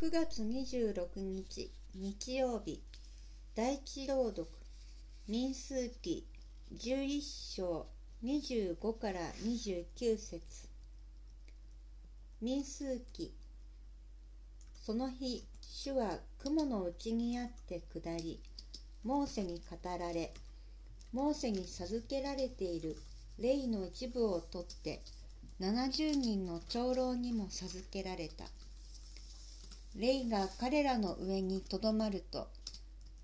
9月26日日曜日第一朗読民数記11章25から29節。民数記その日主は雲の内にあって下りモーセに語られモーセに授けられている霊の一部を取って70人の長老にも授けられた。霊が彼らの上にとどまると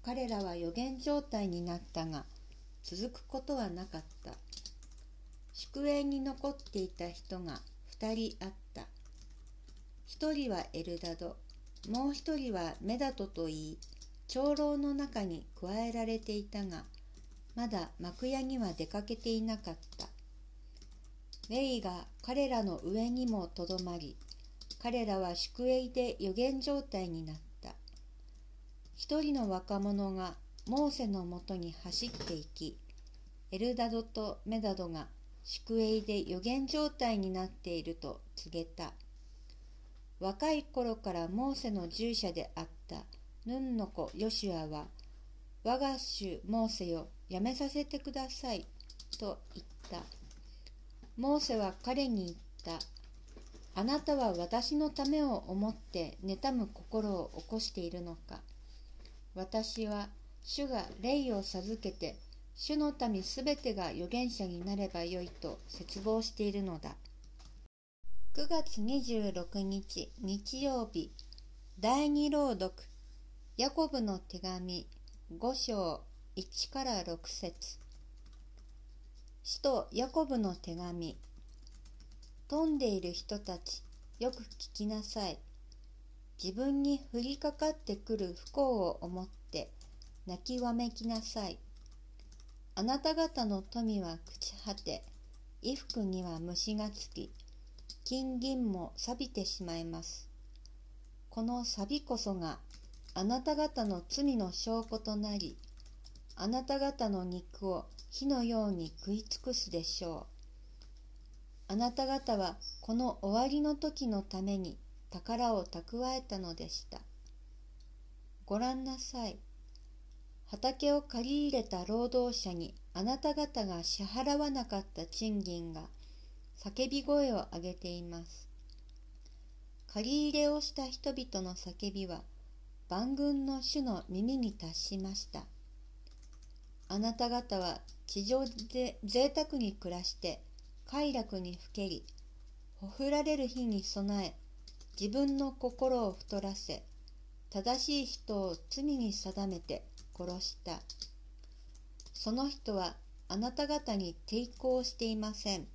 彼らは予言状態になったが続くことはなかった。宿営に残っていた人が2人あった。1人はエルダドもう1人はメダトといい長老の中に加えられていたがまだ幕屋には出かけていなかった。霊が彼らの上にもとどまり彼らは宿営で予言状態になった。一人の若者がモーセのもとに走っていき、エルダドとメダドが宿営で予言状態になっていると告げた。若い頃からモーセの従者であったヌンの子ヨシュアは、我が主モーセよ、やめさせてください、と言った。モーセは彼に言った。あなたは私のためを思って妬む心を起こしているのか。私は主が霊を授けて主の民すべてが預言者になればよいと絶望しているのだ。9月26日日曜日第二朗読ヤコブの手紙5章1から6節。使徒ヤコブの手紙飛んでいる人たち、よく聞きなさい。自分に降りかかってくる不幸を思って泣きわめきなさい。あなた方の富は朽ち果て、衣服には虫がつき、金銀も錆びてしまいます。この錆こそがあなた方の罪の証拠となり、あなた方の肉を火のように食い尽くすでしょう。あなた方はこの終わりの時のために宝を蓄えたのでした。ご覧なさい。畑を借り入れた労働者にあなた方が支払わなかった賃金が叫び声を上げています。借り入れをした人々の叫びは万軍の主の耳に達しました。あなた方は地上で贅沢に暮らして快楽にふけり、ほふられる日に備え、自分の心を太らせ、正しい人を罪に定めて殺した。その人はあなた方に抵抗していません。